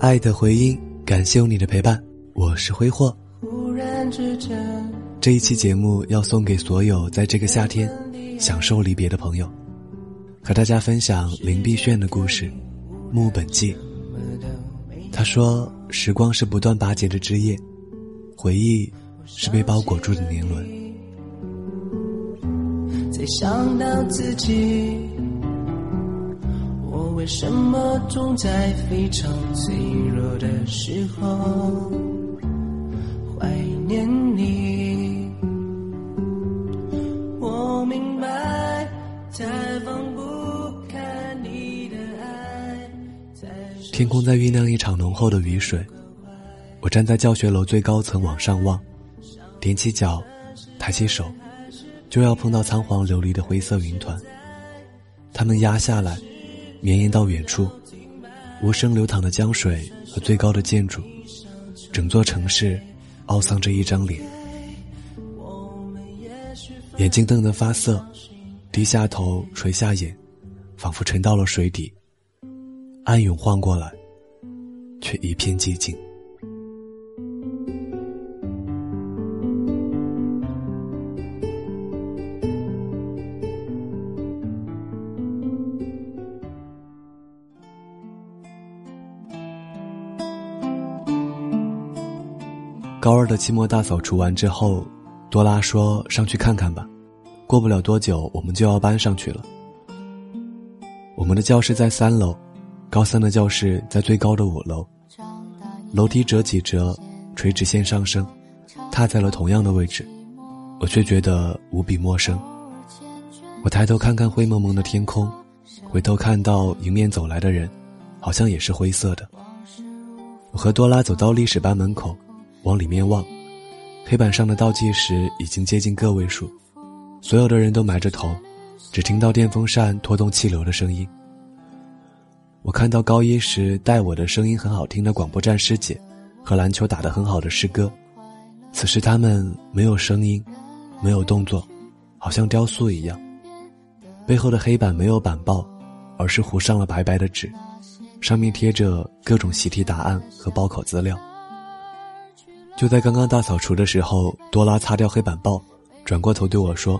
爱的回音，感谢有你的陪伴，我是挥霍。这一期节目要送给所有在这个夏天享受离别的朋友，和大家分享林碧炫的故事《木本记》。他说：“时光是不断拔节的枝叶，回忆是被包裹住的年轮。”才想到自己，我为什么总在非常脆弱的时候怀念你？我明白，太放不开你的爱。天空在酝酿一场浓厚的雨水，我站在教学楼最高层往上望，踮起脚，抬起手。就要碰到仓皇流离的灰色云团，它们压下来，绵延到远处，无声流淌的江水和最高的建筑，整座城市懊丧着一张脸，眼睛瞪得发涩，低下头垂下眼，仿佛沉到了水底。暗涌晃过来，却一片寂静。高二的期末大扫除完之后，多拉说：“上去看看吧，过不了多久我们就要搬上去了。”我们的教室在三楼，高三的教室在最高的五楼，楼梯折几折，垂直线上升，踏在了同样的位置，我却觉得无比陌生。我抬头看看灰蒙蒙的天空，回头看到迎面走来的人，好像也是灰色的。我和多拉走到历史班门口。往里面望，黑板上的倒计时已经接近个位数，所有的人都埋着头，只听到电风扇拖动气流的声音。我看到高一时带我的声音很好听的广播站师姐，和篮球打得很好的师哥，此时他们没有声音，没有动作，好像雕塑一样。背后的黑板没有板报，而是糊上了白白的纸，上面贴着各种习题答案和报考资料。就在刚刚大扫除的时候，多拉擦掉黑板报，转过头对我说：“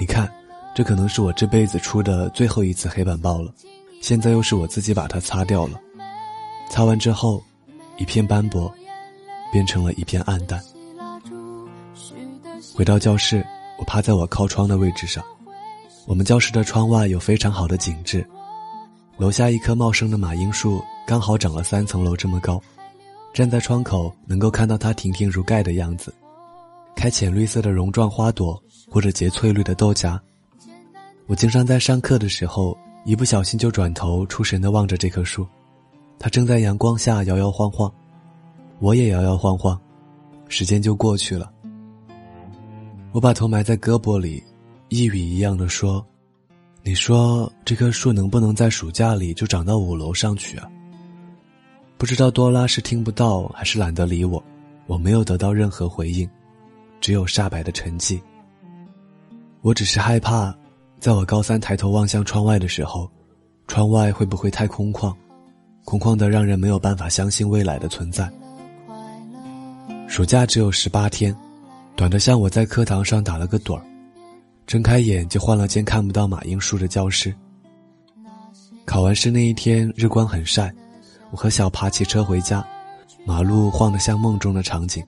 你看，这可能是我这辈子出的最后一次黑板报了。现在又是我自己把它擦掉了。擦完之后，一片斑驳，变成了一片暗淡。回到教室，我趴在我靠窗的位置上。我们教室的窗外有非常好的景致，楼下一棵茂盛的马樱树刚好长了三层楼这么高。”站在窗口，能够看到它亭亭如盖的样子，开浅绿色的绒状花朵，或者结翠绿的豆荚。我经常在上课的时候，一不小心就转头出神地望着这棵树，它正在阳光下摇摇晃晃，我也摇摇晃晃，时间就过去了。我把头埋在胳膊里，一语一样的说：“你说这棵树能不能在暑假里就长到五楼上去啊？”不知道多拉是听不到还是懒得理我，我没有得到任何回应，只有煞白的沉寂。我只是害怕，在我高三抬头望向窗外的时候，窗外会不会太空旷，空旷的让人没有办法相信未来的存在。暑假只有十八天，短的像我在课堂上打了个盹儿，睁开眼就换了间看不到马英树的教室。考完试那一天，日光很晒。我和小爬骑车回家，马路晃得像梦中的场景。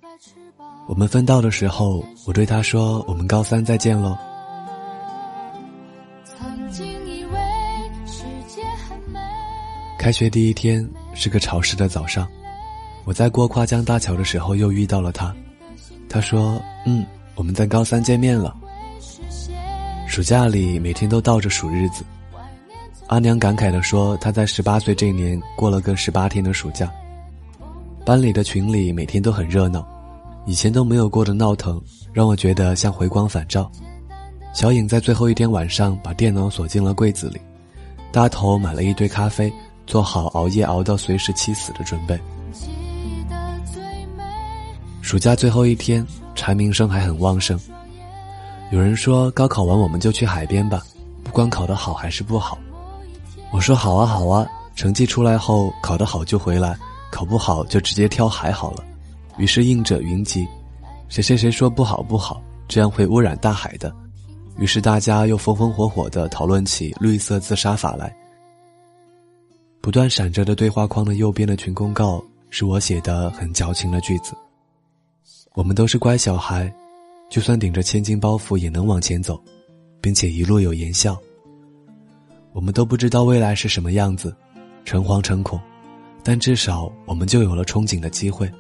我们分道的时候，我对他说：“我们高三再见喽。”开学第一天是个潮湿的早上，我在过跨江大桥的时候又遇到了他。他说：“嗯，我们在高三见面了。”暑假里每天都倒着数日子。阿娘感慨地说：“她在十八岁这一年过了个十八天的暑假。班里的群里每天都很热闹，以前都没有过的闹腾，让我觉得像回光返照。小颖在最后一天晚上把电脑锁进了柜子里，大头买了一堆咖啡，做好熬夜熬到随时气死的准备。暑假最后一天，蝉鸣声还很旺盛。有人说高考完我们就去海边吧，不管考得好还是不好。”我说好啊好啊，成绩出来后考得好就回来，考不好就直接跳海好了。于是应者云集，谁谁谁说不好不好，这样会污染大海的。于是大家又风风火火地讨论起绿色自杀法来。不断闪着的对话框的右边的群公告是我写的很矫情的句子。我们都是乖小孩，就算顶着千斤包袱也能往前走，并且一路有言笑。我们都不知道未来是什么样子，诚惶诚恐，但至少我们就有了憧憬的机会。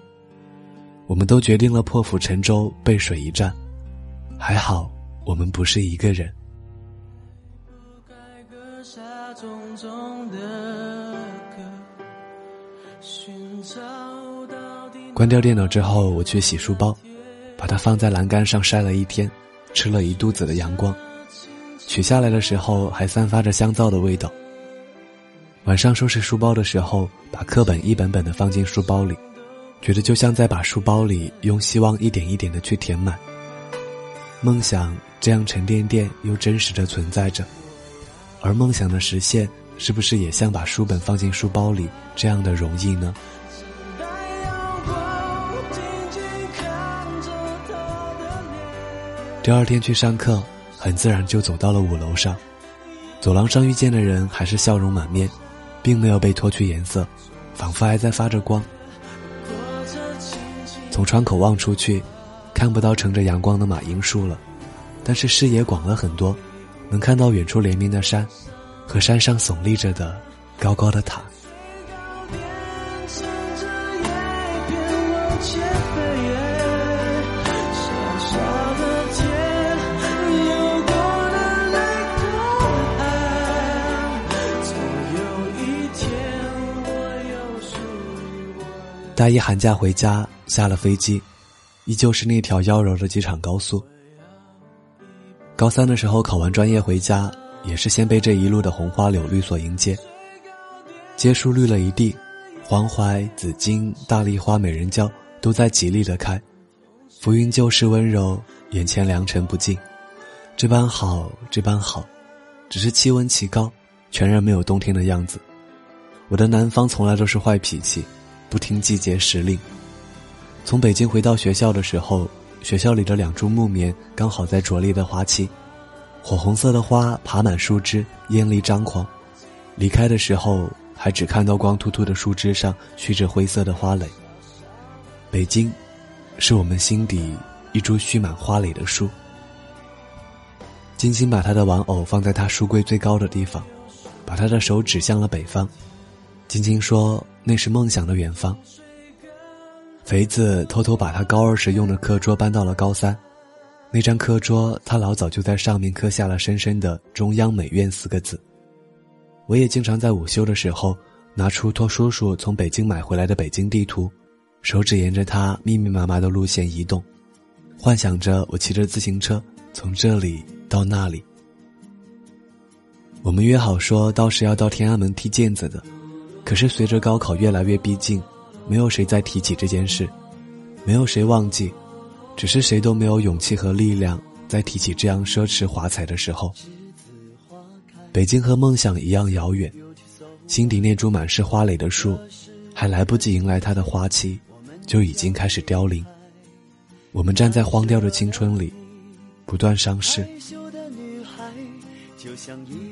我们都决定了破釜沉舟，背水一战。还好，我们不是一个人。关掉电脑之后，我去洗书包，把它放在栏杆上晒了一天，吃了一肚子的阳光。取下来的时候还散发着香皂的味道。晚上收拾书包的时候，把课本一本本的放进书包里，觉得就像在把书包里用希望一点一点的去填满。梦想这样沉甸甸又真实的存在着，而梦想的实现，是不是也像把书本放进书包里这样的容易呢？第二天去上课。很自然就走到了五楼上，走廊上遇见的人还是笑容满面，并没有被脱去颜色，仿佛还在发着光。从窗口望出去，看不到乘着阳光的马樱树了，但是视野广了很多，能看到远处连绵的山，和山上耸立着的高高的塔。大一寒假回家，下了飞机，依旧是那条妖娆的机场高速。高三的时候考完专业回家，也是先被这一路的红花柳绿所迎接。街树绿了一地，黄槐、紫荆、大丽花、美人蕉都在极力的开，浮云旧事温柔，眼前良辰不尽，这般好，这般好，只是气温奇高，全然没有冬天的样子。我的南方从来都是坏脾气。不听季节时令。从北京回到学校的时候，学校里的两株木棉刚好在着力的花期，火红色的花爬满树枝，艳丽张狂。离开的时候，还只看到光秃秃的树枝上蓄着灰色的花蕾。北京，是我们心底一株蓄满花蕾的树。金星把他的玩偶放在他书柜最高的地方，把他的手指向了北方。晶晶说：“那是梦想的远方。”肥子偷偷把他高二时用的课桌搬到了高三，那张课桌他老早就在上面刻下了深深的“中央美院”四个字。我也经常在午休的时候拿出托叔叔从北京买回来的北京地图，手指沿着它密密麻麻的路线移动，幻想着我骑着自行车从这里到那里。我们约好说到时要到天安门踢毽子的。可是随着高考越来越逼近，没有谁再提起这件事，没有谁忘记，只是谁都没有勇气和力量再提起这样奢侈华彩的时候。北京和梦想一样遥远，心底那株满是花蕾的树，还来不及迎来它的花期，就已经开始凋零。我们站在荒掉的青春里，不断伤逝。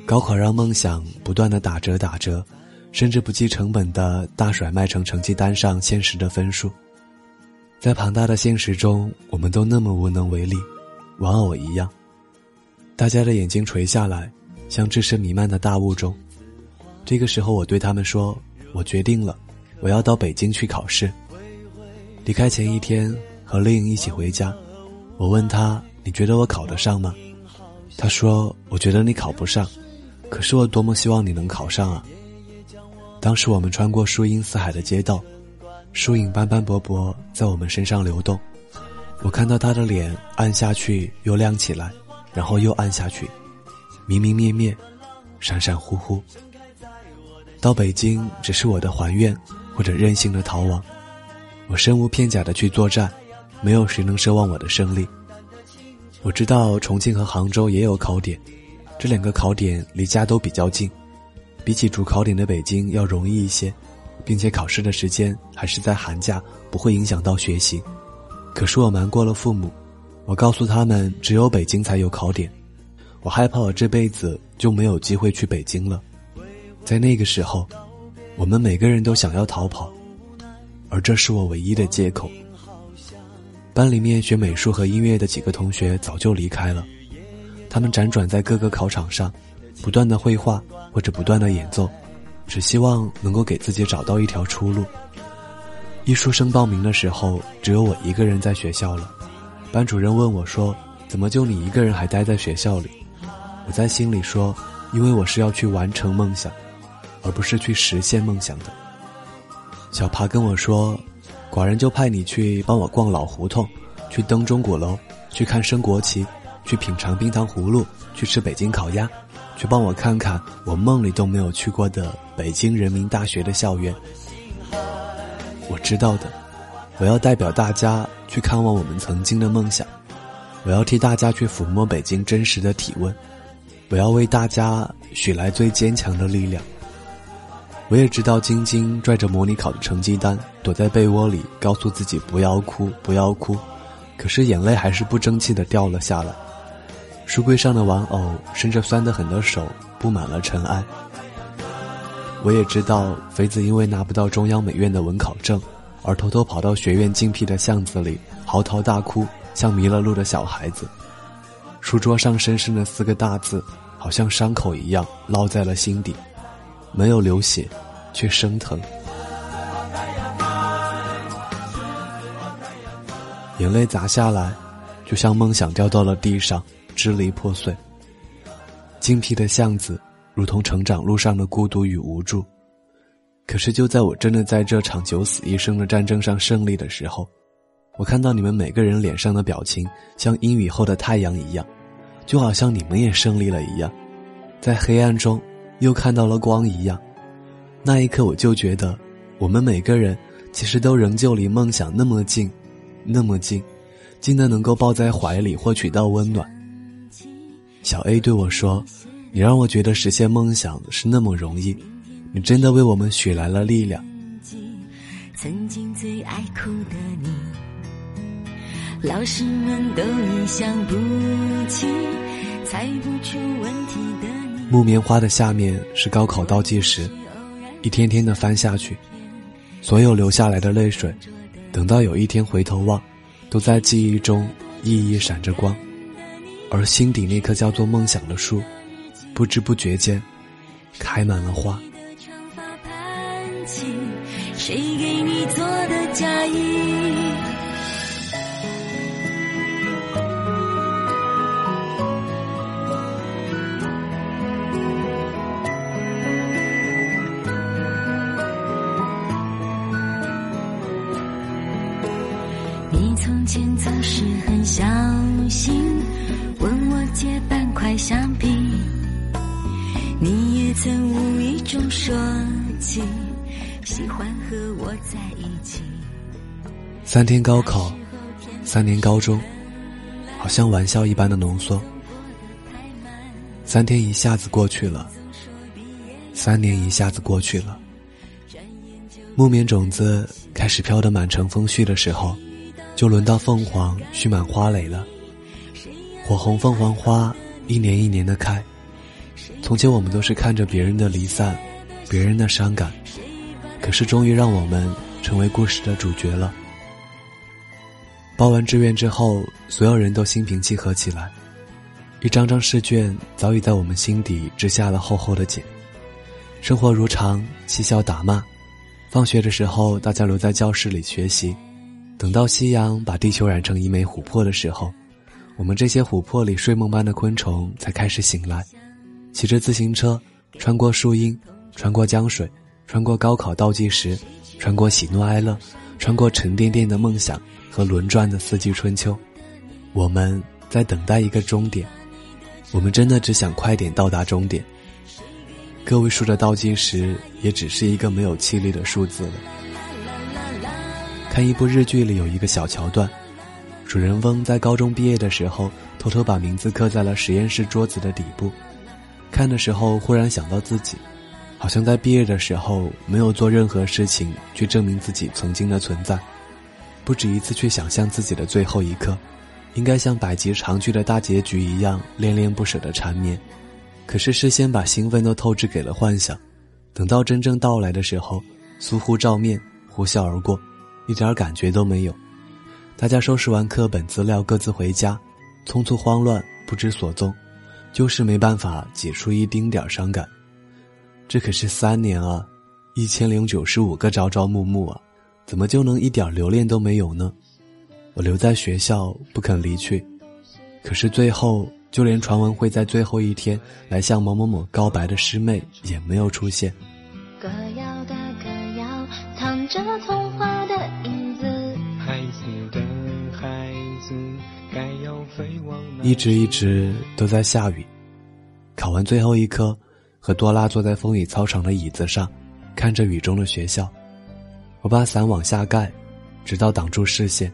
高考让梦想不断的打折打折。甚至不计成本的大甩卖成成绩单上现实的分数，在庞大的现实中，我们都那么无能为力，玩偶一样。大家的眼睛垂下来，像置身弥漫的大雾中。这个时候，我对他们说：“我决定了，我要到北京去考试。”离开前一天，和丽颖一起回家，我问他：“你觉得我考得上吗？”他说：“我觉得你考不上，可是我多么希望你能考上啊！”当时我们穿过树荫四海的街道，树影斑斑驳驳在我们身上流动。我看到他的脸暗下去又亮起来，然后又暗下去，明明灭灭，闪闪忽忽。到北京只是我的还愿，或者任性的逃亡。我身无片甲的去作战，没有谁能奢望我的胜利。我知道重庆和杭州也有考点，这两个考点离家都比较近。比起主考点的北京要容易一些，并且考试的时间还是在寒假，不会影响到学习。可是我瞒过了父母，我告诉他们只有北京才有考点，我害怕我这辈子就没有机会去北京了。在那个时候，我们每个人都想要逃跑，而这是我唯一的借口。班里面学美术和音乐的几个同学早就离开了，他们辗转在各个考场上，不断的绘画或者不断的演奏，只希望能够给自己找到一条出路。艺术生报名的时候，只有我一个人在学校了。班主任问我说：“怎么就你一个人还待在学校里？”我在心里说：“因为我是要去完成梦想，而不是去实现梦想的。”小爬跟我说。寡人就派你去帮我逛老胡同，去登钟鼓楼，去看升国旗，去品尝冰糖葫芦，去吃北京烤鸭，去帮我看看我梦里都没有去过的北京人民大学的校园。我知道的，我要代表大家去看望我们曾经的梦想，我要替大家去抚摸北京真实的体温，我要为大家许来最坚强的力量。我也知道，晶晶拽着模拟考的成绩单，躲在被窝里，告诉自己不要哭，不要哭，可是眼泪还是不争气的掉了下来。书柜上的玩偶，伸着酸得很的手，布满了尘埃。我也知道，肥子因为拿不到中央美院的文考证，而偷偷跑到学院静僻的巷子里，嚎啕大哭，像迷了路的小孩子。书桌上深深的四个大字，好像伤口一样，烙在了心底。没有流血，却生疼。眼泪砸下来，就像梦想掉到了地上，支离破碎。精辟的巷子，如同成长路上的孤独与无助。可是，就在我真的在这场九死一生的战争上胜利的时候，我看到你们每个人脸上的表情，像阴雨后的太阳一样，就好像你们也胜利了一样，在黑暗中。又看到了光一样，那一刻我就觉得，我们每个人其实都仍旧离梦想那么近，那么近，近的能够抱在怀里获取到温暖。小 A 对我说：“你让我觉得实现梦想是那么容易，你真的为我们许来了力量。”曾经最爱哭的你，老师们都已想不起，猜不出问题的。木棉花的下面是高考倒计时，一天天的翻下去，所有流下来的泪水，等到有一天回头望，都在记忆中熠熠闪着光，而心底那棵叫做梦想的树，不知不觉间，开满了花。谁给你做的嫁衣？问我借半块橡皮，你也曾无意中说起，喜欢和我在一起。三天高考，三年高中，好像玩笑一般的浓缩。三天一下子过去了，三年一下子过去了。木棉种子开始飘得满城风絮的时候，就轮到凤凰蓄满花蕾了。火红凤凰花一年一年的开。从前我们都是看着别人的离散，别人的伤感，可是终于让我们成为故事的主角了。报完志愿之后，所有人都心平气和起来，一张张试卷早已在我们心底织下了厚厚的茧。生活如常，嬉笑打骂。放学的时候，大家留在教室里学习，等到夕阳把地球染成一枚琥珀的时候，我们这些琥珀里睡梦般的昆虫才开始醒来。骑着自行车，穿过树荫，穿过江水，穿过高考倒计时，穿过喜怒哀乐，穿过沉甸甸的梦想和轮转的四季春秋。我们在等待一个终点，我们真的只想快点到达终点。个位数的倒计时也只是一个没有气力的数字了。看一部日剧里有一个小桥段，主人翁在高中毕业的时候，偷偷把名字刻在了实验室桌子的底部。看的时候，忽然想到自己，好像在毕业的时候没有做任何事情去证明自己曾经的存在，不止一次去想象自己的最后一刻，应该像百集长剧的大结局一样恋恋不舍的缠绵。可是事先把兴奋都透支给了幻想，等到真正到来的时候，疏忽照面，呼啸而过，一点感觉都没有。大家收拾完课本资料，各自回家，匆匆慌乱，不知所踪，就是没办法挤出一丁点伤感。这可是三年啊，一千零九十五个朝朝暮暮啊，怎么就能一点留恋都没有呢？我留在学校不肯离去，可是最后。就连传闻会在最后一天来向某某某告白的师妹也没有出现。歌谣的歌谣，藏着童话的影子。孩子的一直一直都在下雨。考完最后一科，和多拉坐在风雨操场的椅子上，看着雨中的学校。我把伞往下盖，直到挡住视线。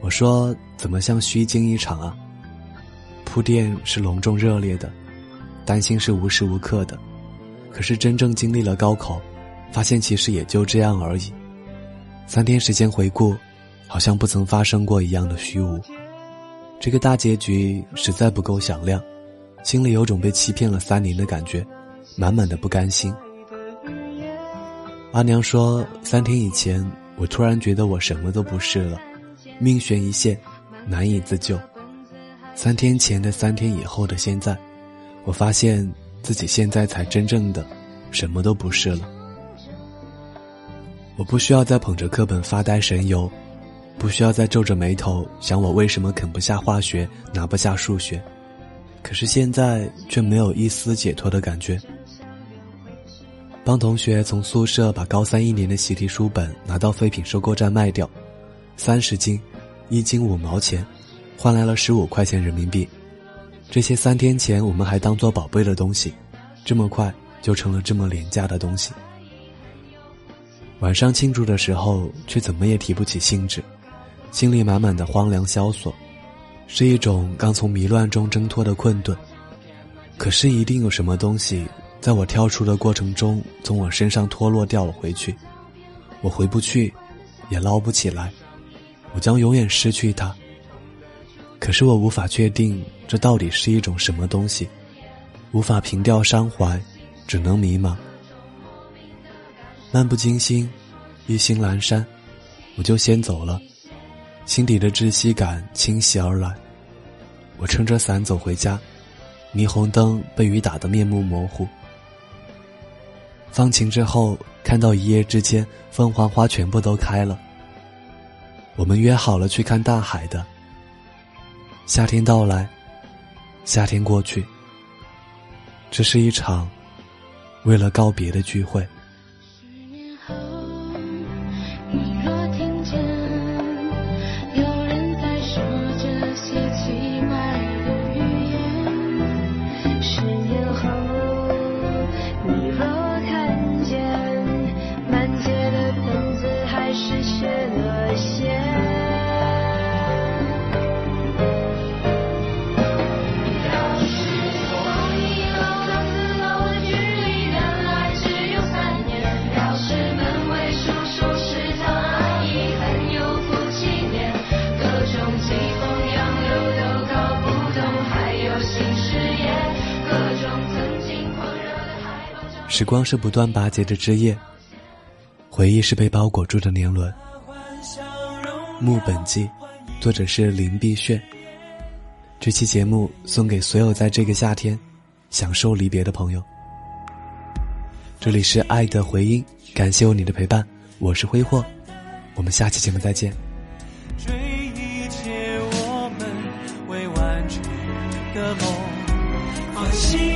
我说：“怎么像虚惊一场啊？”铺垫是隆重热烈的，担心是无时无刻的，可是真正经历了高考，发现其实也就这样而已。三天时间回顾，好像不曾发生过一样的虚无。这个大结局实在不够响亮，心里有种被欺骗了三年的感觉，满满的不甘心。阿娘说，三天以前我突然觉得我什么都不是了，命悬一线，难以自救。三天前的三天以后的现在，我发现自己现在才真正的什么都不是了。我不需要再捧着课本发呆神游，不需要再皱着眉头想我为什么啃不下化学，拿不下数学。可是现在却没有一丝解脱的感觉。帮同学从宿舍把高三一年的习题书本拿到废品收购站卖掉，三十斤，一斤五毛钱。换来了十五块钱人民币，这些三天前我们还当做宝贝的东西，这么快就成了这么廉价的东西。晚上庆祝的时候，却怎么也提不起兴致，心里满满的荒凉萧索，是一种刚从迷乱中挣脱的困顿。可是一定有什么东西，在我跳出的过程中从我身上脱落掉了回去，我回不去，也捞不起来，我将永远失去它。可是我无法确定这到底是一种什么东西，无法平掉伤怀，只能迷茫。漫不经心，一心阑珊，我就先走了。心底的窒息感侵袭而来，我撑着伞走回家，霓虹灯被雨打得面目模糊。放晴之后，看到一夜之间凤凰花全部都开了。我们约好了去看大海的。夏天到来，夏天过去，这是一场为了告别的聚会。时光是不断拔节的枝叶，回忆是被包裹住的年轮。木本记，作者是林碧炫。这期节目送给所有在这个夏天享受离别的朋友。这里是爱的回音，感谢有你的陪伴，我是挥霍，我们下期节目再见。追一切我们未完成的梦，放心。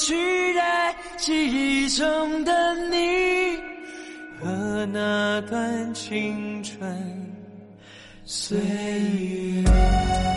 取代记忆中的你和那段青春岁月。